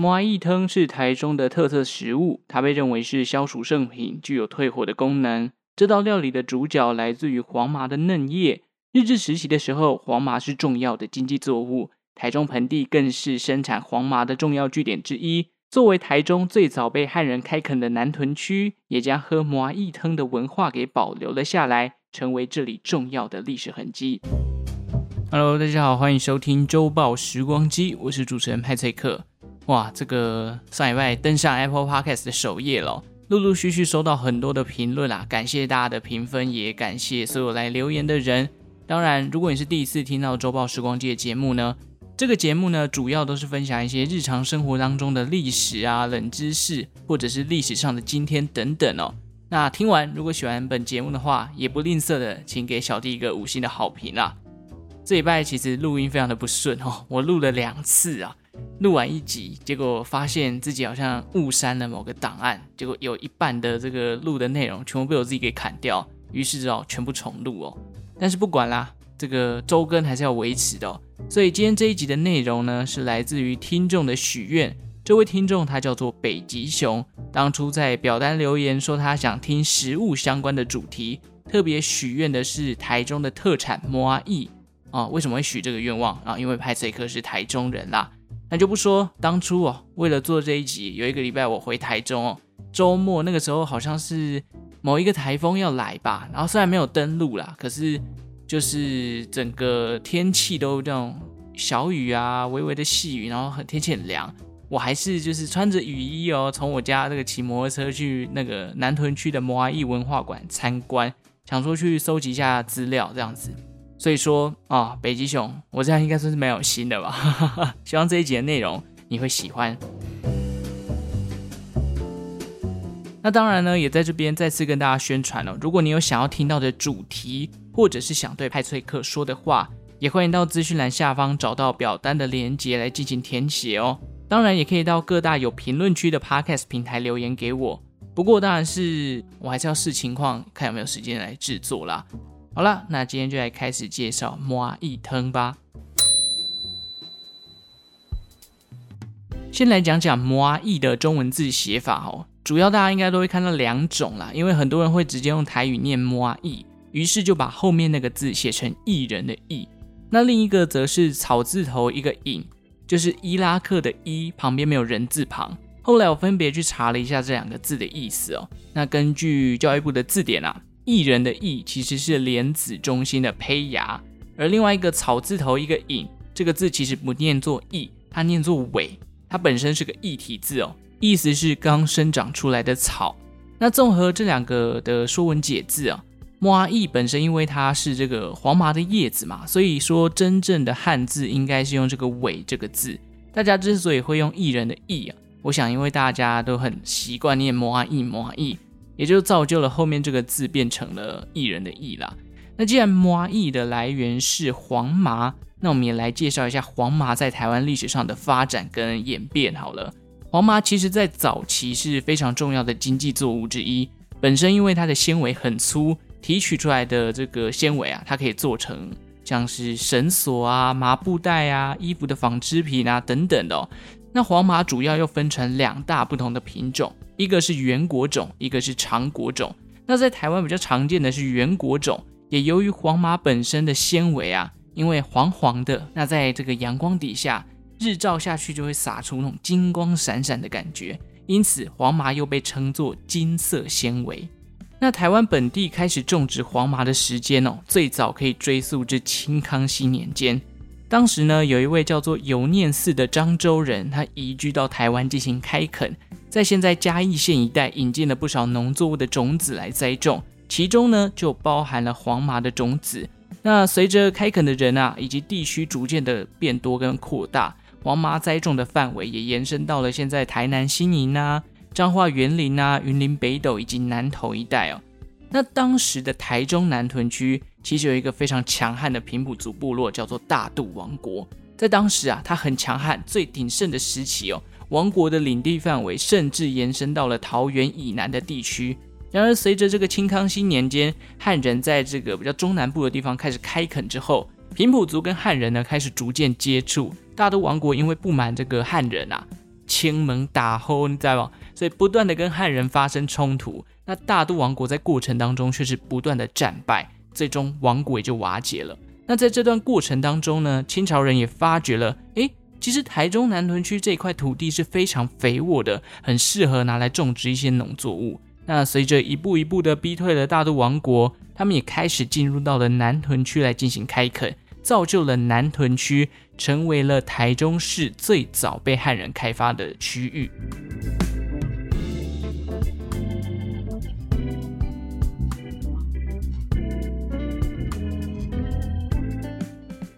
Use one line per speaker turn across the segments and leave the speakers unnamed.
麻薏汤是台中的特色食物，它被认为是消暑圣品，具有退火的功能。这道料理的主角来自于黄麻的嫩叶。日治时期的时候，黄麻是重要的经济作物，台中盆地更是生产黄麻的重要据点之一。作为台中最早被汉人开垦的南屯区，也将喝麻薏汤的文化给保留了下来，成为这里重要的历史痕迹。Hello，大家好，欢迎收听周报时光机，我是主持人派翠克。哇，这个上礼拜登上 Apple Podcast 的首页了，陆陆续续收到很多的评论啊，感谢大家的评分，也感谢所有来留言的人。当然，如果你是第一次听到周报时光机的节目呢，这个节目呢，主要都是分享一些日常生活当中的历史啊、冷知识，或者是历史上的今天等等哦。那听完，如果喜欢本节目的话，也不吝啬的，请给小弟一个五星的好评啊。这礼拜其实录音非常的不顺哦，我录了两次啊。录完一集，结果发现自己好像误删了某个档案，结果有一半的这个录的内容全部被我自己给砍掉，于是只好全部重录哦。但是不管啦，这个周更还是要维持的哦。所以今天这一集的内容呢，是来自于听众的许愿。这位听众他叫做北极熊，当初在表单留言说他想听食物相关的主题，特别许愿的是台中的特产麻薏啊。为什么会许这个愿望啊？因为派翠克是台中人啦。那就不说当初哦，为了做这一集，有一个礼拜我回台中哦，周末那个时候好像是某一个台风要来吧，然后虽然没有登陆啦，可是就是整个天气都这种小雨啊，微微的细雨，然后很天气很凉，我还是就是穿着雨衣哦，从我家这个骑摩托车去那个南屯区的麻薏文化馆参观，想说去收集一下资料这样子。所以说啊、北极熊，我这样应该算是蛮有心的吧？希望这一集的内容你会喜欢。那当然呢，也在这边再次跟大家宣传了、哦。如果你有想要听到的主题，或者是想对派翠克说的话，也欢迎到资讯栏下方找到表单的连接来进行填写哦。当然，也可以到各大有评论区的 Podcast 平台留言给我。不过，当然是我还是要视情况看有没有时间来制作啦。好了，那今天就来开始介绍麻薏汤吧。先来讲讲麻薏的中文字写法哦，主要大家应该都会看到两种啦，因为很多人会直接用台语念麻薏，于是就把后面那个字写成艺人的艺。那另一个则是草字头一个引，就是伊拉克的伊旁边没有人字旁。后来我分别去查了一下这两个字的意思哦，那根据教育部的字典啊。艺人的艺其实是莲子中心的胚芽，而另外一个草字头一个引，这个字其实不念作艺，它念作苇，它本身是个异体字哦，意思是刚生长出来的草。那综合这两个的说文解字啊，麻薏本身因为它是这个黄麻的叶子嘛，所以说真正的汉字应该是用这个苇这个字。大家之所以会用艺人的艺啊，我想因为大家都很习惯念麻薏麻薏。也就造就了后面这个字变成了艺人的艺啦。那既然麻艺的来源是黄麻，那我们也来介绍一下黄麻在台湾历史上的发展跟演变好了。黄麻其实在早期是非常重要的经济作物之一，本身因为它的纤维很粗，提取出来的这个纤维啊，它可以做成像是绳索啊、麻布袋啊、衣服的纺织品啊等等的哦。那黄麻主要又分成两大不同的品种。一个是圆果种，一个是长果种。那在台湾比较常见的是圆果种，也由于黄麻本身的纤维啊，因为黄黄的，那在这个阳光底下日照下去就会洒出那种金光闪闪的感觉，因此黄麻又被称作金色纤维。那台湾本地开始种植黄麻的时间哦，最早可以追溯至清康熙年间。当时呢，有一位叫做有念寺的漳州人，他移居到台湾进行开垦。在现在嘉义县一带引进了不少农作物的种子来栽种，其中呢就包含了黄麻的种子。那随着开垦的人啊以及地区逐渐的变多跟扩大，黄麻栽种的范围也延伸到了现在台南新营啊、彰化员林啊、云林北斗以及南投一带哦。那当时的台中南屯区其实有一个非常强悍的平埔族部落，叫做大肚王国。在当时啊，它很强悍，最鼎盛的时期哦，王国的领地范围甚至延伸到了桃园以南的地区。然而，随着这个清康熙年间，汉人在这个比较中南部的地方开始开垦之后，平埔族跟汉人呢开始逐渐接触。大肚王国因为不满这个汉人啊，亲门打后，你知道吗？所以不断的跟汉人发生冲突。那大肚王国在过程当中却是不断的战败，最终王国也就瓦解了。那在这段过程当中呢，清朝人也发觉了，诶，其实台中南屯区这块土地是非常肥沃的，很适合拿来种植一些农作物。那随着一步一步的逼退了大肚王国，他们也开始进入到了南屯区来进行开垦，造就了南屯区成为了台中市最早被汉人开发的区域。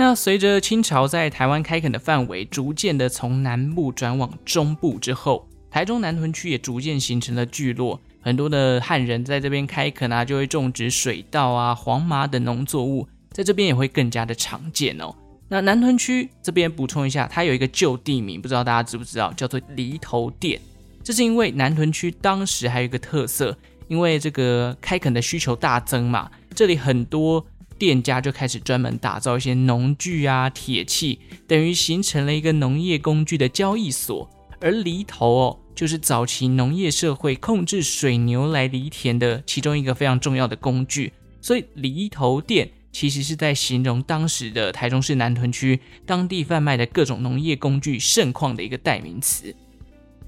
那随着清朝在台湾开垦的范围逐渐的从南部转往中部之后，台中南屯区也逐渐形成了聚落，很多的汉人在这边开垦啊，就会种植水稻啊、黄麻等农作物，在这边也会更加的常见哦。那南屯区这边补充一下，它有一个旧地名，不知道大家知不知道，叫做犁头店。这是因为南屯区当时还有一个特色，因为这个开垦的需求大增嘛，这里很多。店家就开始专门打造一些农具啊、铁器，等于形成了一个农业工具的交易所。而犁头哦，就是早期农业社会控制水牛来犁田的其中一个非常重要的工具。所以犁头店其实是在形容当时的台中市南屯区当地贩卖的各种农业工具盛况的一个代名词。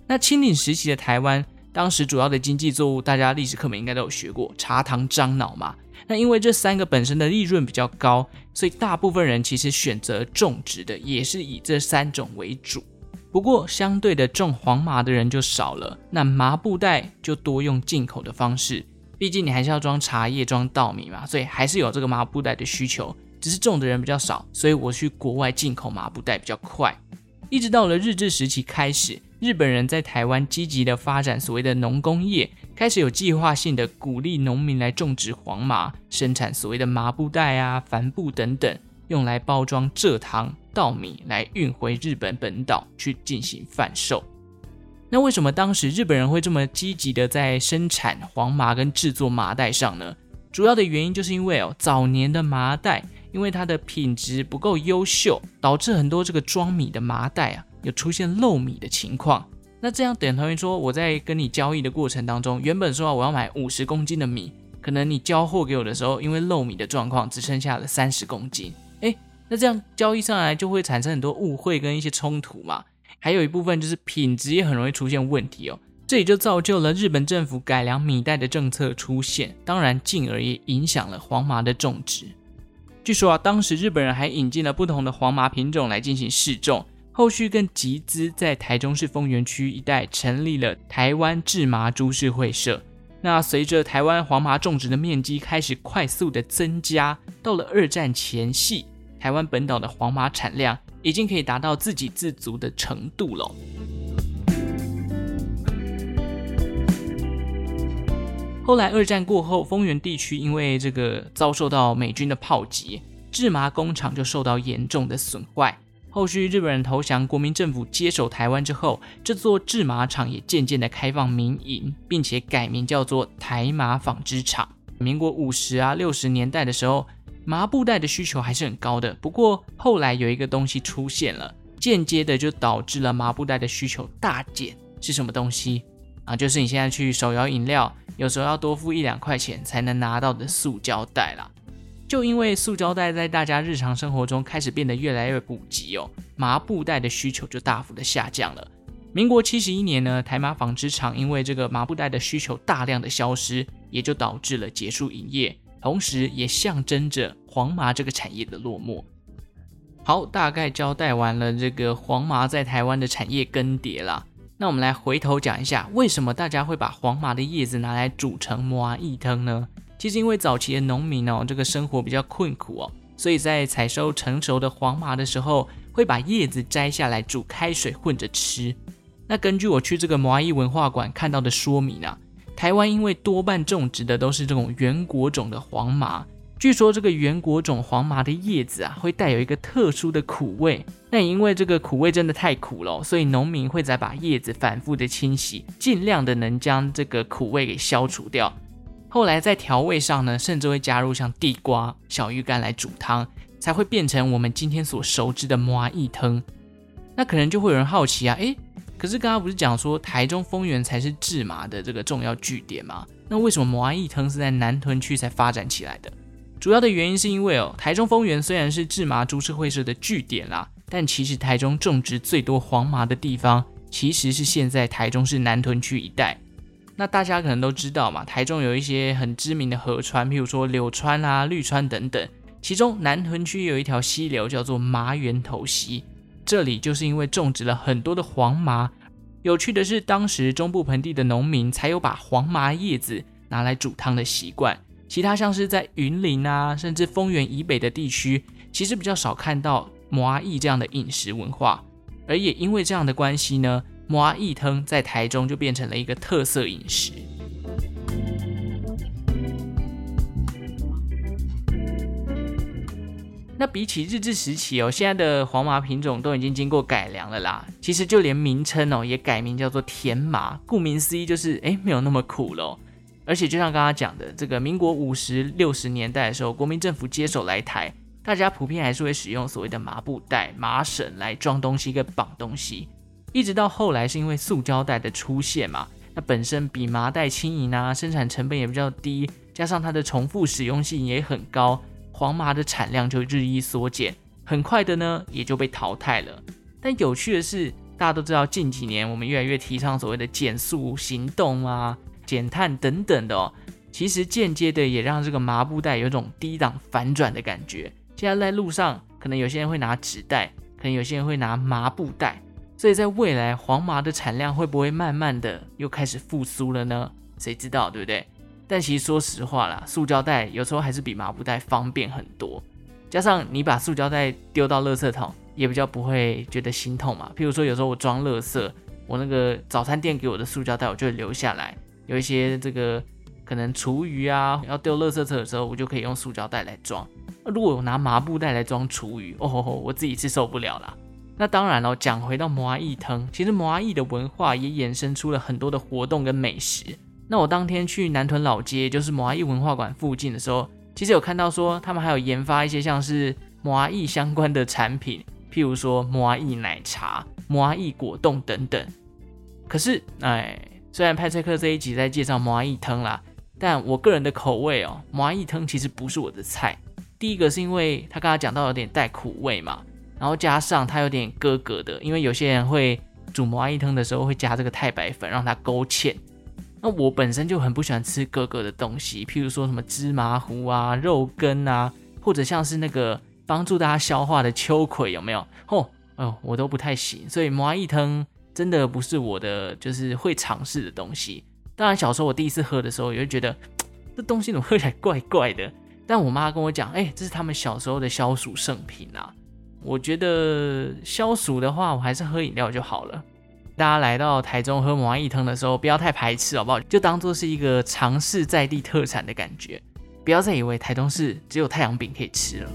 那清领时期的台湾，当时主要的经济作物，大家历史课本应该都有学过，茶、糖、樟、脑嘛。那因为这三个本身的利润比较高，所以大部分人其实选择种植的也是以这三种为主。不过相对的种黄麻的人就少了，那麻布袋就多用进口的方式。毕竟你还是要装茶叶、装稻米嘛，所以还是有这个麻布袋的需求，只是种的人比较少，所以我去国外进口麻布袋比较快。一直到了日治时期开始，日本人在台湾积极的发展所谓的农工业，开始有计划性的鼓励农民来种植黄麻，生产所谓的麻布袋啊、帆布等等，用来包装蔗糖、稻米，来运回日本本岛去进行贩售。那为什么当时日本人会这么积极的在生产黄麻跟制作麻袋上呢？主要的原因就是因为哦，早年的麻袋。因为它的品质不够优秀，导致很多这个装米的麻袋啊，有出现漏米的情况。那这样等同于说，我在跟你交易的过程当中，原本说我要买五十公斤的米，可能你交货给我的时候，因为漏米的状况，只剩下了三十公斤。诶，那这样交易上来就会产生很多误会跟一些冲突嘛。还有一部分就是品质也很容易出现问题哦。这也就造就了日本政府改良米袋的政策出现，当然进而也影响了黄麻的种植。据说啊，当时日本人还引进了不同的黄麻品种来进行试种，后续更集资在台中市丰原区一带成立了台湾制麻株式会社。那随着台湾黄麻种植的面积开始快速的增加，到了二战前夕，台湾本岛的黄麻产量已经可以达到自给自足的程度了。后来二战过后，丰原地区因为这个遭受到美军的炮击，制麻工厂就受到严重的损坏。后续日本人投降，国民政府接手台湾之后，这座制麻厂也渐渐的开放民营，并且改名叫做台麻纺织厂。民国五十啊六十年代的时候，麻布袋的需求还是很高的。不过后来有一个东西出现了，间接的就导致了麻布袋的需求大减。是什么东西啊？就是你现在去手摇饮料。有时候要多付一两块钱才能拿到的塑胶袋啦，就因为塑胶袋在大家日常生活中开始变得越来越普及哦，麻布袋的需求就大幅的下降了。民国七十一年呢，台麻纺织厂因为这个麻布袋的需求大量的消失，也就导致了结束营业，同时也象征着黄麻这个产业的落寞。好，大概交代完了这个黄麻在台湾的产业更迭啦。那我们来回头讲一下，为什么大家会把黄麻的叶子拿来煮成麻薏汤呢？其实因为早期的农民哦，这个生活比较困苦哦，所以在采收成熟的黄麻的时候，会把叶子摘下来煮开水混着吃。那根据我去这个蚂蚁文化馆看到的说明啊，台湾因为多半种植的都是这种原果种的黄麻，据说这个原果种黄麻的叶子啊，会带有一个特殊的苦味。那因为这个苦味真的太苦了，所以农民会再把叶子反复的清洗，尽量的能将这个苦味给消除掉。后来在调味上呢，甚至会加入像地瓜、小鱼干来煮汤，才会变成我们今天所熟知的蚂蚁汤。那可能就会有人好奇啊，诶。可是刚刚不是讲说台中丰原才是制麻的这个重要据点吗？那为什么蚂蚁汤是在南屯区才发展起来的？主要的原因是因为哦，台中丰原虽然是制麻株式会社的据点啦，但其实台中种植最多黄麻的地方其实是现在台中市南屯区一带。那大家可能都知道嘛，台中有一些很知名的河川，譬如说柳川啊、绿川等等，其中南屯区有一条溪流叫做麻园头溪。这里就是因为种植了很多的黄麻，有趣的是，当时中部盆地的农民才有把黄麻叶子拿来煮汤的习惯，其他像是在云林啊，甚至丰原以北的地区，其实比较少看到麻艺这样的饮食文化，而也因为这样的关系呢，麻一汤在台中就变成了一个特色饮食。那比起日治时期哦，现在的黄麻品种都已经经过改良了啦。其实就连名称哦，也改名叫做甜麻。顾名思义，就是哎，没有那么苦了。而且就像刚刚讲的，这个民国五十六十年代的时候，国民政府接手来台，大家普遍还是会使用所谓的麻布袋、麻绳来装东西跟绑东西。一直到后来是因为塑胶袋的出现嘛，那本身比麻袋轻盈啊，生产成本也比较低，加上它的重复使用性也很高。黄麻的产量就日益缩减，很快的呢也就被淘汰了。但有趣的是，大家都知道近几年我们越来越提倡所谓的减塑行动啊、减碳等等的哦，其实间接的也让这个麻布袋有种低档反转的感觉。现在在路上，可能有些人会拿纸袋，可能有些人会拿麻布袋，所以在未来黄麻的产量会不会慢慢的又开始复苏了呢？谁知道，对不对？但其实说实话啦，塑胶袋有时候还是比麻布袋方便很多。加上你把塑胶袋丢到垃圾桶，也比较不会觉得心痛嘛。譬如说，有时候我装垃圾，我那个早餐店给我的塑胶袋，我就会留下来。有一些这个可能厨余啊，要丢垃圾车的时候，我就可以用塑胶袋来装。如果我拿麻布袋来装厨余，哦吼吼，我自己是受不了啦。那当然了，讲回到蚂蚁汤，其实蚂蚁的文化也衍生出了很多的活动跟美食。那我当天去南屯老街，就是蚂蚁文化馆附近的时候，其实有看到说他们还有研发一些像是蚂蚁相关的产品，譬如说蚂蚁奶茶、蚂蚁果冻等等。可是，哎，虽然派翠克这一集在介绍蚂蚁汤啦，但我个人的口味哦，蚂蚁汤其实不是我的菜。第一个是因为他刚刚讲到有点带苦味嘛，然后加上它有点咯咯的，因为有些人会煮蚂蚁汤的时候会加这个太白粉，让它勾芡。那我本身就很不喜欢吃咯咯的东西，譬如说什么芝麻糊啊、肉羹啊，或者像是那个帮助大家消化的秋葵，有没有？哦，哦，我都不太行，所以蚂蚁汤真的不是我的，就是会尝试的东西。当然，小时候我第一次喝的时候，也会觉得这东西怎么喝起来怪怪的。但我妈跟我讲，哎，这是他们小时候的消暑圣品啊。我觉得消暑的话，我还是喝饮料就好了。大家来到台中喝蚂蚁汤的时候，不要太排斥，好不好？就当做是一个尝试在地特产的感觉，不要再以为台中市只有太阳饼可以吃了。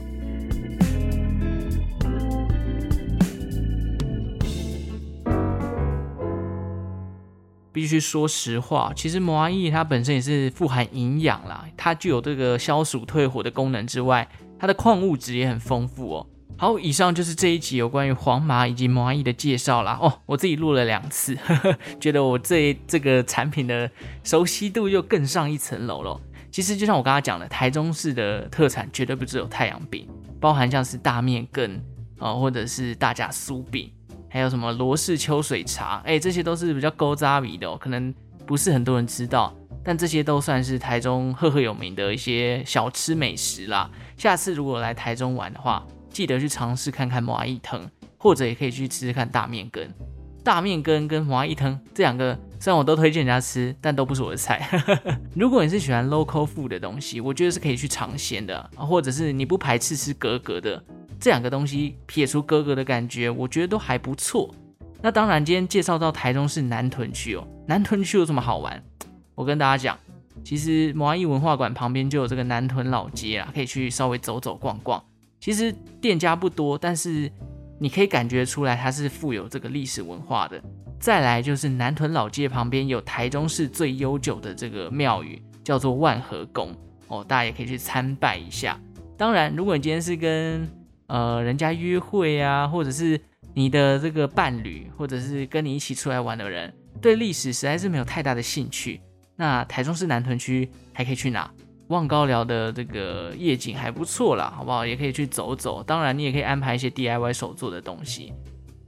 必须说实话，其实蚂蚁它本身也是富含营养啦，它具有这个消暑退火的功能之外，它的矿物质也很丰富哦。好，以上就是这一集有关于黄麻以及蚂蚁的介绍啦。哦，我自己录了两次，呵呵，觉得我这这个产品的熟悉度又更上一层楼了。其实就像我刚刚讲的，台中市的特产绝对不只有太阳饼，包含像是大面羹啊、或者是大甲酥饼，还有什么罗氏秋水茶，哎，这些都是比较古早味的哦，可能不是很多人知道，但这些都算是台中赫赫有名的一些小吃美食啦。下次如果来台中玩的话，记得去尝试看看蚂蚁藤，或者也可以去吃吃看大面羹。大面羹跟蚂蚁藤这两个，虽然我都推荐人家吃，但都不是我的菜。如果你是喜欢 local food 的东西，我觉得是可以去尝鲜的，或者是你不排斥吃格格的，这两个东西撇除格格的感觉，我觉得都还不错。那当然，今天介绍到台中市南屯区哦，南屯区有什么好玩？我跟大家讲，其实摩阿义文化馆旁边就有这个南屯老街啊，可以去稍微走走逛逛。其实店家不多，但是你可以感觉出来它是富有这个历史文化的。再来就是南屯老街旁边有台中市最悠久的这个庙宇，叫做万和宫哦，大家也可以去参拜一下。当然，如果你今天是跟呃人家约会啊，或者是你的这个伴侣，或者是跟你一起出来玩的人，对历史实在是没有太大的兴趣。那台中市南屯区还可以去哪？望高寮的这个夜景还不错啦，好不好？也可以去走走。当然，你也可以安排一些 DIY 手作的东西。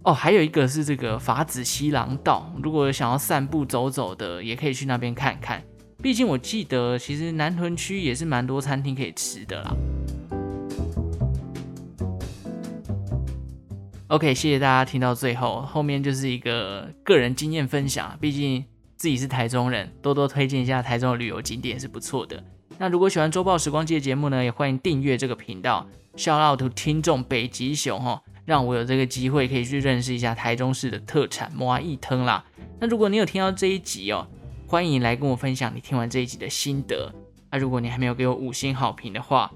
哦，还有一个是这个法子西廊道，如果想要散步走走的，也可以去那边看看。毕竟我记得，其实南屯区也是蛮多餐厅可以吃的啦。OK，谢谢大家听到最后，后面就是一个个人经验分享。毕竟自己是台中人，多多推荐一下台中的旅游景点是不错的。那如果喜欢周报时光机的节目呢，也欢迎订阅这个频道。Shout out to 听众北极熊哈，让我有这个机会可以去认识一下台中市的特产摩阿义汤啦。那如果你有听到这一集哦，欢迎来跟我分享你听完这一集的心得。那如果你还没有给我五星好评的话，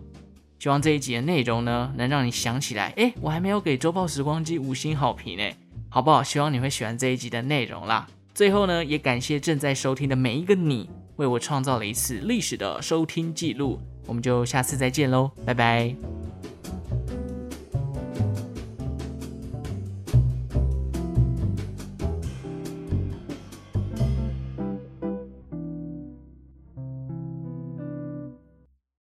希望这一集的内容呢，能让你想起来，哎，我还没有给周报时光机五星好评呢，好不好？希望你会喜欢这一集的内容啦。最后呢，也感谢正在收听的每一个你，为我创造了一次历史的收听记录。我们就下次再见喽，拜拜。